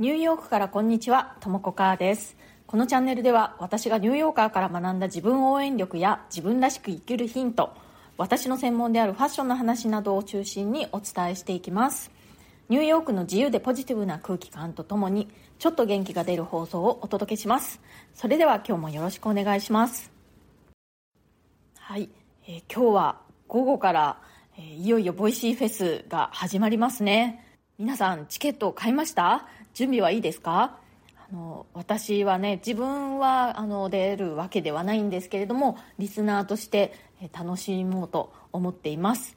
ニューヨークからこんにちは、ともこかーです。このチャンネルでは私がニューヨーカーから学んだ自分応援力や自分らしく生きるヒント、私の専門であるファッションの話などを中心にお伝えしていきます。ニューヨークの自由でポジティブな空気感とともに、ちょっと元気が出る放送をお届けします。それでは今日もよろしくお願いします。はい、えー今日は午後から、えーいよいよボイシーフェスが始まりますね。皆さんチケットを買いました？準備はいいですか？あの私はね自分はあの出るわけではないんですけれどもリスナーとしてえ楽しもうと思っています。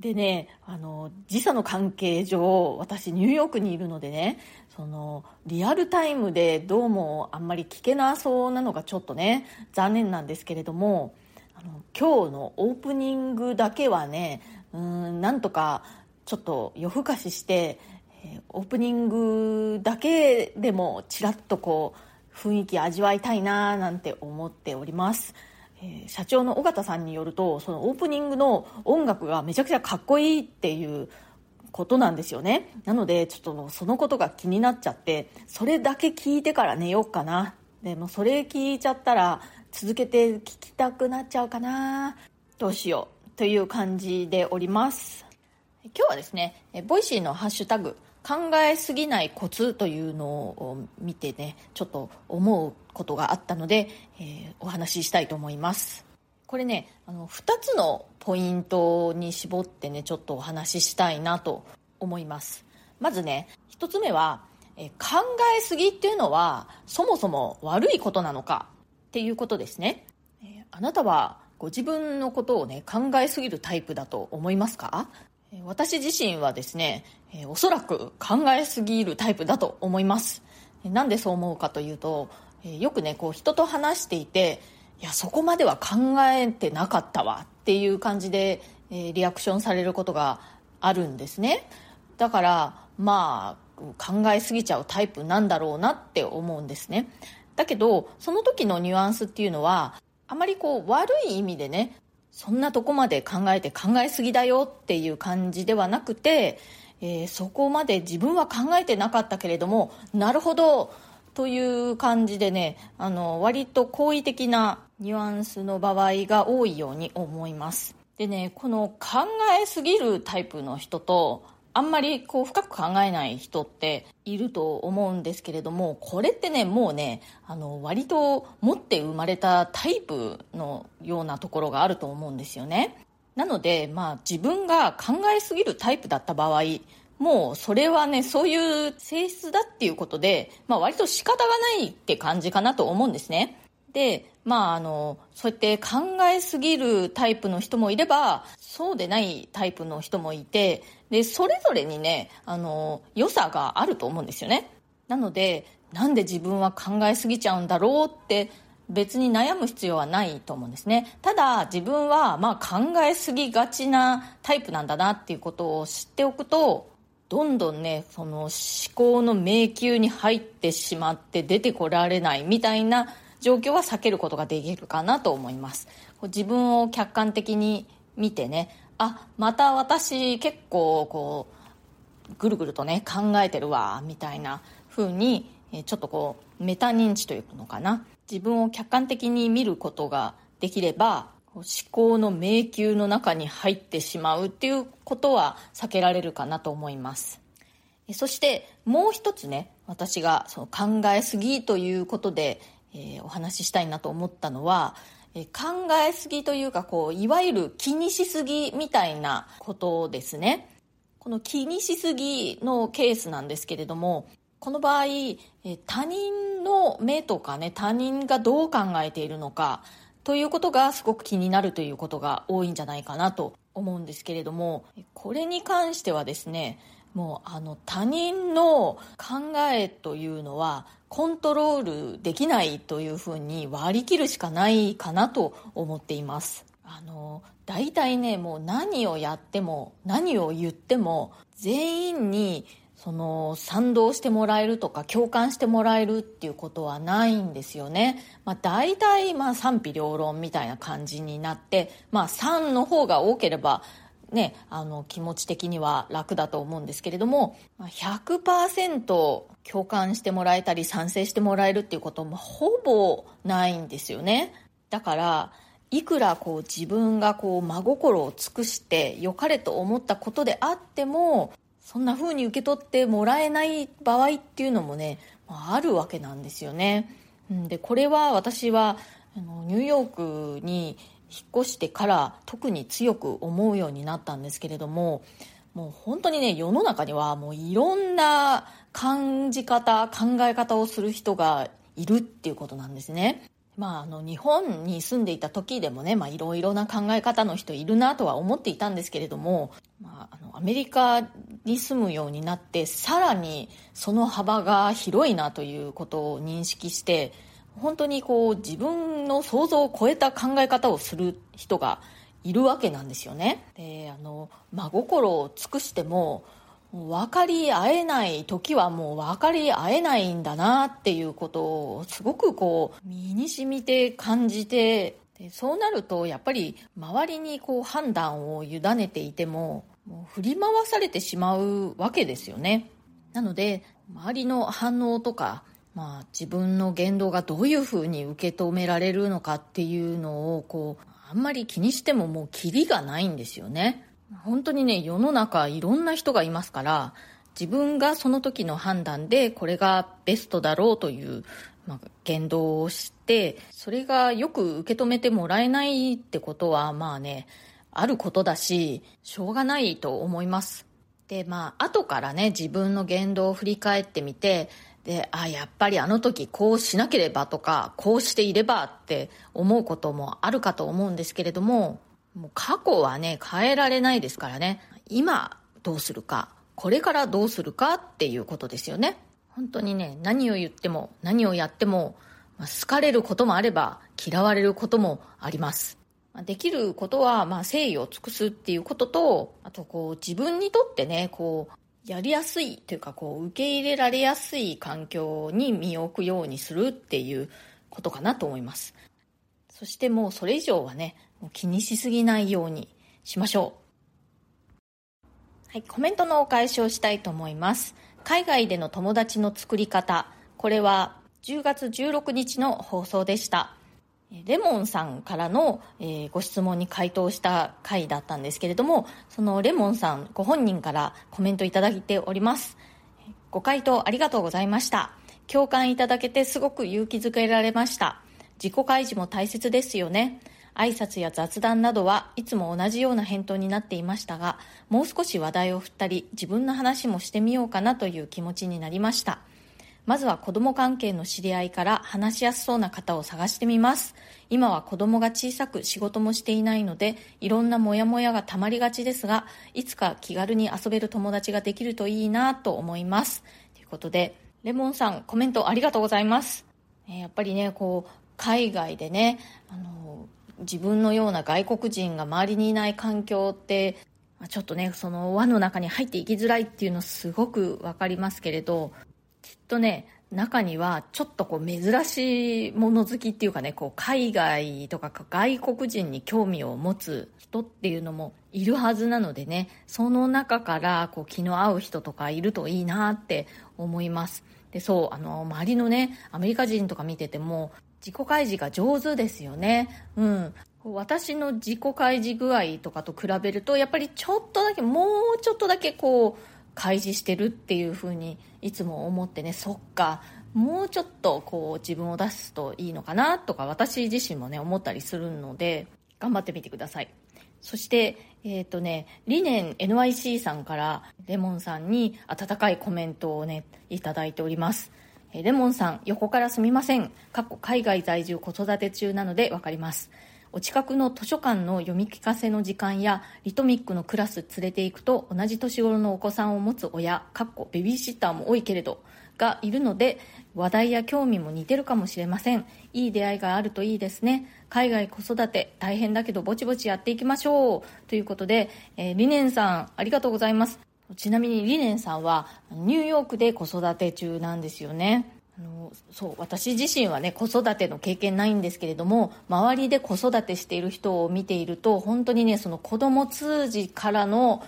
でねあの時差の関係上私ニューヨークにいるのでねそのリアルタイムでどうもあんまり聞けなそうなのがちょっとね残念なんですけれどもあの今日のオープニングだけはねうんなんとかちょっと夜更かしして、えオープニングだけでもちらっとこう雰囲気味わいたいななんて思っております、え社長の尾形さんによるとそのオープニングの音楽がめちゃくちゃかっこいいっていうことなんですよね。なのでちょっとそのことが気になっちゃってそれだけ聞いてから寝ようかな。でもそれ聞いちゃったら続けて聞きたくなっちゃうかな。どうしよう。という感じでおります。今日はですねボイシーのハッシュタグ考えすぎないコツというのを見てねちょっと思うことがあったので、えーお話ししたいと思います。これねあの2つのポイントに絞ってねちょっとお話ししたいなと思います。まずね1つ目はえ考えすぎっていうのはそもそも悪いことなのかっていうことですね。えあなたはご自分のことをね考えすぎるタイプだと思いますか？私自身はですね、えおそらく考えすぎるタイプだと思います。なんでそう思うかというと、よくねこう人と話していていやそこまでは考えてなかったわっていう感じで、リアクションされることがあるんですね。だからまあ考えすぎちゃうタイプなんだろうなって思うんですね。だけどその時のニュアンスっていうのはあまりこう悪い意味でねそんなとこまで考えて考えすぎだよっていう感じではなくて、えーそこまで自分は考えてなかったけれどもなるほどという感じでねあの割と好意的なニュアンスの場合が多いように思います。でねこの考えすぎるタイプの人とあんまりこう深く考えない人っていると思うんですけれどもこれってねもうねあの割と持って生まれたタイプのようなところがあると思うんですよね。なのでまあ自分が考えすぎるタイプだった場合もうそれはねそういう性質だっていうことで、まあ、割と仕方がないって感じかなと思うんですね。でまああのそうやって考えすぎるタイプの人もいればそうでないタイプの人もいてでそれぞれにねあの良さがあると思うんですよね。なのでなんで自分は考えすぎちゃうんだろうって別に悩む必要はないと思うんですね。ただ自分はまあ考えすぎがちなタイプなんだなっていうことを知っておくとどんどんねその思考の迷宮に入ってしまって出てこられないみたいな状況は避けることができるかなと思います。自分を客観的に見てねあまた私結構こうぐるぐるとね考えてるわみたいな風にちょっとこうメタ認知というのかな。自分を客観的に見ることができれば思考の迷宮の中に入ってしまうっていうことは避けられるかなと思います。そしてもう一つね私がその考えすぎということで、えーお話ししたいなと思ったのはえ考えすぎというかこういわゆる気にしすぎみたいなことですね。この気にしすぎのケースなんですけれどもこの場合他人の目とかね他人がどう考えているのかということがすごく気になるということが多いんじゃないかなと思うんですけれどもこれに関してはですねもうあの他人の考えというのはコントロールできないというふうに割り切るしかないかなと思っています。あの大体ねもう何をやっても何を言っても全員にその賛同してもらえるとか共感してもらえるっていうことはないんですよね、まあ、大体まあ賛否両論みたいな感じになって、まあ、賛の方が多ければね、あの気持ち的には楽だと思うんですけれども100%共感してもらえたり賛成してもらえるっていうこともほぼないんですよね。だからいくらこう自分がこう真心を尽くして良かれと思ったことであってもそんな風に受け取ってもらえない場合っていうのもねあるわけなんですよね。でこれは私はあのニューヨークに引っ越してから特に強く思うようになったんですけれどももう本当にね世の中にはもういろんな感じ方考え方をする人がいるっていうことなんですね。まあ、あの日本に住んでいた時でもねいろいろな考え方の人いるなとは思っていたんですけれども、まあ、あのアメリカに住むようになってさらにその幅が広いなということを認識して本当にこう自分の想像を超えた考え方をする人がいるわけなんですよね。であの真心を尽くしても分かり合えない時はもう分かり合えないんだなっていうことをすごくこう身に染みて感じてでそうなるとやっぱり周りにこう判断を委ねていてももう振り回されてしまうわけですよね。なので周りの反応とかまあ、自分の言動がどういうふうに受け止められるのかっていうのをこうあんまり気にしてももうキリがないんですよね。本当にね世の中いろんな人がいますから自分がその時の判断でこれがベストだろうという、まあ、言動をしてそれがよく受け止めてもらえないってことはまあねあることだししょうがないと思います。でまあ後からね自分の言動を振り返ってみてであやっぱりあの時こうしなければとかこうしていればって思うこともあるかと思うんですけれどももう過去はね変えられないですからね。今どうするかこれからどうするかっていうことですよね。本当にね何を言っても何をやっても、ま、好かれることもあれば嫌われることもあります。できることは、まあ、誠意を尽くすっていうことと、あと、こう、自分にとってね、こう、やりやすいというかこう受け入れられやすい環境に身を置くようにするっていうことかなと思います。そしてもうそれ以上はねもう気にしすぎないようにしましょう。はいコメントのお返しをしたいと思います。海外での友達の作り方。これは10月16日の放送でした。レモンさんからの、えー、ご質問に回答した回だったんですけれどもそのレモンさんご本人からコメントいただいております。ご回答ありがとうございました。共感いただけてすごく勇気づけられました。自己開示も大切ですよね。挨拶や雑談などはいつも同じような返答になっていましたがもう少し話題を振ったり自分の話もしてみようかなという気持ちになりました。まずは子供関係の知り合いから話しやすそうな方を探してみます。今は子供が小さく仕事もしていないので、いろんなモヤモヤがたまりがちですが、いつか気軽に遊べる友達ができるといいなと思います。ということで、レモンさんコメントありがとうございます。えやっぱりね、こう、海外でね、あの、自分のような外国人が周りにいない環境ってちょっとねその輪の中に入っていきづらいっていうのすごく分かりますけれどっとね中にはちょっとこう珍しいもの好きっていうかねこう海外とか外国人に興味を持つ人っていうのもいるはずなのでねその中からこう気の合う人とかいるといいなって思います。でそうあの周りのねアメリカ人とか見てても自己開示が上手ですよね。うん。私の自己開示具合とかと比べるとやっぱりちょっとだけもうちょっとだけこう開示してるっていうふうにいつも思ってね。そっか。もうちょっとこう自分を出すといいのかなとか私自身もね思ったりするので頑張ってみてください。そしてえっ、ー、とね理念 NYC さんからレモンさんに温かいコメントをねいただいております。レモンさん横からすみません。過去海外在住子育て中なので分かります。お近くの図書館の読み聞かせの時間やリトミックのクラス連れて行くと同じ年頃のお子さんを持つ親かっこベビーシッターも多いけれどがいるので話題や興味も似てるかもしれません。いい出会いがあるといいですね。海外子育て大変だけどぼちぼちやっていきましょう。ということで、えー、リネンさんありがとうございます。ちなみにリネンさんはニューヨークで子育て中なんですよね。あのそう私自身はね子育ての経験ないんですけれども周りで子育てしている人を見ていると本当にねその子供通じからの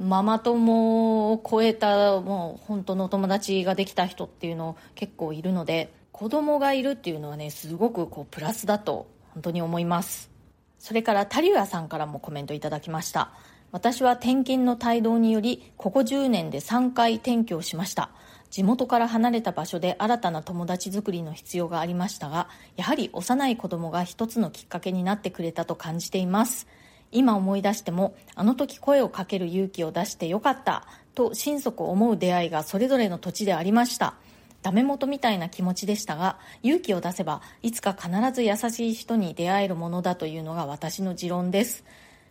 ママ友を超えたもう本当の友達ができた人っていうの結構いるので子供がいるっていうのはねすごくこうプラスだと本当に思います。それからタリュアさんからもコメントいただきました。私は転勤の帯同によりここ10年で3回転居をしました。地元から離れた場所で新たな友達作りの必要がありましたがやはり幼い子供が一つのきっかけになってくれたと感じています。今思い出してもあの時声をかける勇気を出してよかったと心底思う出会いがそれぞれの土地でありました。ダメ元みたいな気持ちでしたが勇気を出せばいつか必ず優しい人に出会えるものだというのが私の持論です。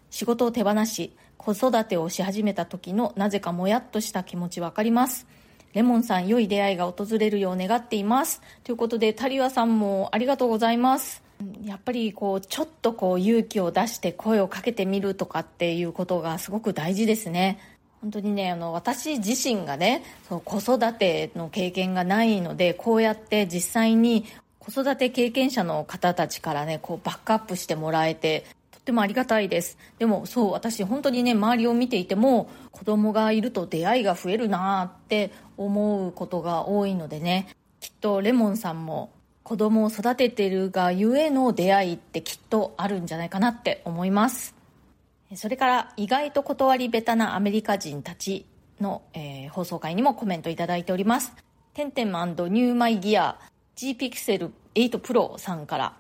仕事を手放し子育てをし始めた時のなぜかもやっとした気持ちわかります。レモンさん良い出会いが訪れるよう願っています。ということでタリワさんもありがとうございます。やっぱりこうちょっとこう勇気を出して声をかけてみるとかっていうことがすごく大事ですね。本当にねあの私自身がねその子育ての経験がないのでこうやって実際に子育て経験者の方たちからねこうバックアップしてもらえてってもありがたいです。でもそう私本当にね周りを見ていても子供がいると出会いが増えるなって思うことが多いのでね。きっとレモンさんも子供を育ててるがゆえの出会いってきっとあるんじゃないかなって思います。それから意外と断り下手なアメリカ人たちの、えー、放送回にもコメントいただいております。テンテンマンニューマイギア G ピクセル8 Pro さんから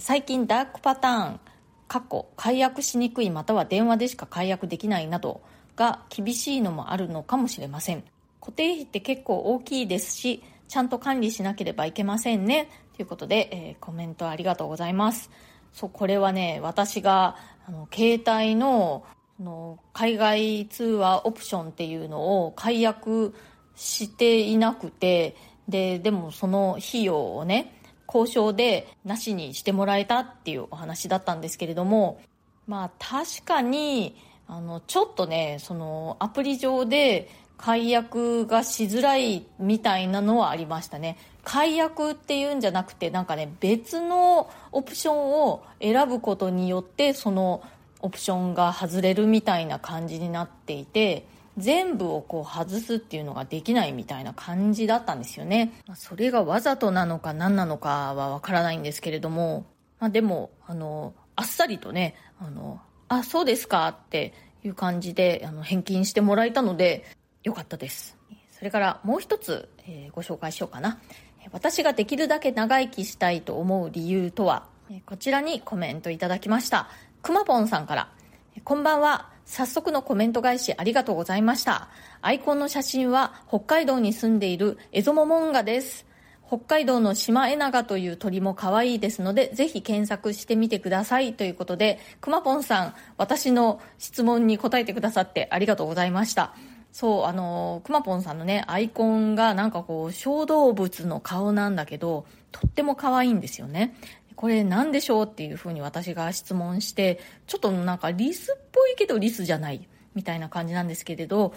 最近ダークパターン過去解約しにくいまたは電話でしか解約できないなどが厳しいのもあるのかもしれません。固定費って結構大きいですしちゃんと管理しなければいけませんね。ということで、えー、コメントありがとうございます。そうこれはね私があの携帯のの海外通話オプションっていうのを解約していなくてででもその費用をね交渉でなしにしてもらえたっていうお話だったんですけれどもまあ確かにあのちょっとねそのアプリ上で解約がしづらいみたいなのはありましたね。解約っていうんじゃなくてなんかね別のオプションを選ぶことによってそのオプションが外れるみたいな感じになっていて全部をこう外すっていうのができないみたいな感じだったんですよね。それがわざとなのか何なのかはわからないんですけれども、まあ、でも、あの、あっさりとね、あの、あ、そうですかっていう感じであの返金してもらえたので、よかったです。それからもう一つ、えー、ご紹介しようかな。私ができるだけ長生きしたいと思う理由とは、こちらにコメントいただきました。くまぽんさんから、こんばんは。早速のコメント返しありがとうございました。アイコンの写真は北海道に住んでいるエゾモモンガです。北海道のシマエナガという鳥も可愛いですので、ぜひ検索してみてくださいということで、くまぽんさん、私の質問に答えてくださってありがとうございました。そう、あの、くまぽんさんのね、アイコンがなんかこう、小動物の顔なんだけど、とっても可愛いんですよね。これ何でしょうっていうふうに私が質問して、ちょっとなんかリスっぽいけどリスじゃないみたいな感じなんですけれど、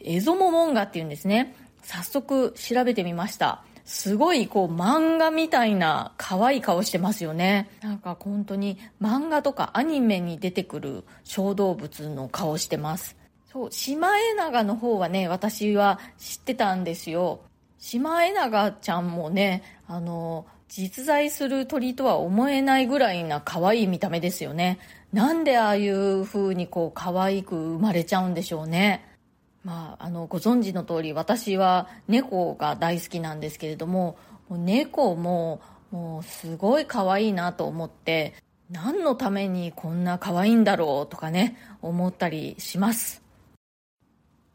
エゾモモンガっていうんですね。早速調べてみました。すごいこう漫画みたいな可愛い顔してますよね。なんか本当に漫画とかアニメに出てくる小動物の顔してます。そう、シマエナガの方はね、私は知ってたんですよ。シマエナガちゃんもね、あの、実在する鳥とは思えないぐらいな可愛い見た目ですよね。なんでああいう風にこう可愛く生まれちゃうんでしょうね。まあ、あの、ご存知の通り私は猫が大好きなんですけれども、猫ももうすごい可愛いなと思って、何のためにこんな可愛いんだろうとかね、思ったりします。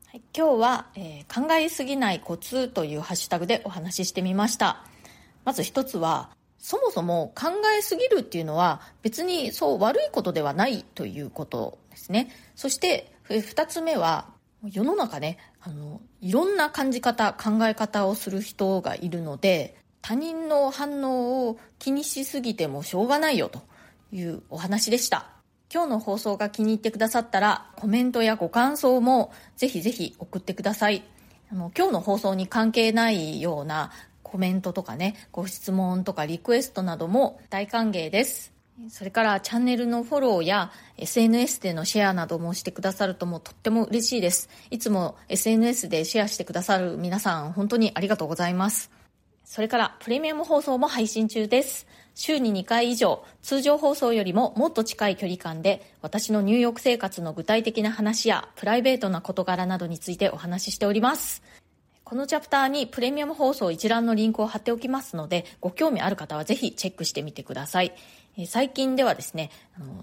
はい、今日は、えー、考えすぎないコツというハッシュタグでお話ししてみました。まず一つは、そもそも考えすぎるっていうのは別にそう悪いことではないということですね。そして二つ目は世の中ね、あの、いろんな感じ方、考え方をする人がいるので他人の反応を気にしすぎてもしょうがないよというお話でした。今日の放送が気に入ってくださったらコメントやご感想もぜひぜひ送ってください。あの今日の放送に関係ないようなコメントとかね、ご質問とかリクエストなども大歓迎です。それからチャンネルのフォローや SNS でのシェアなどもしてくださるともとっても嬉しいです。いつも SNS でシェアしてくださる皆さん本当にありがとうございます。それからプレミアム放送も配信中です。週に2回以上、通常放送よりももっと近い距離感で私の入浴生活の具体的な話やプライベートな事柄などについてお話ししております。このチャプターにプレミアム放送一覧のリンクを貼っておきますので、ご興味ある方はぜひチェックしてみてください。最近ではですね、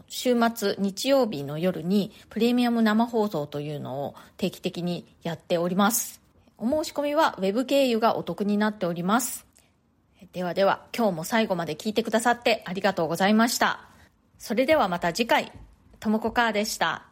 週末日曜日の夜にプレミアム生放送というのを定期的にやっております。お申し込みは Web 経由がお得になっております。ではでは、今日も最後まで聞いてくださってありがとうございました。それではまた次回、ともこかーでした。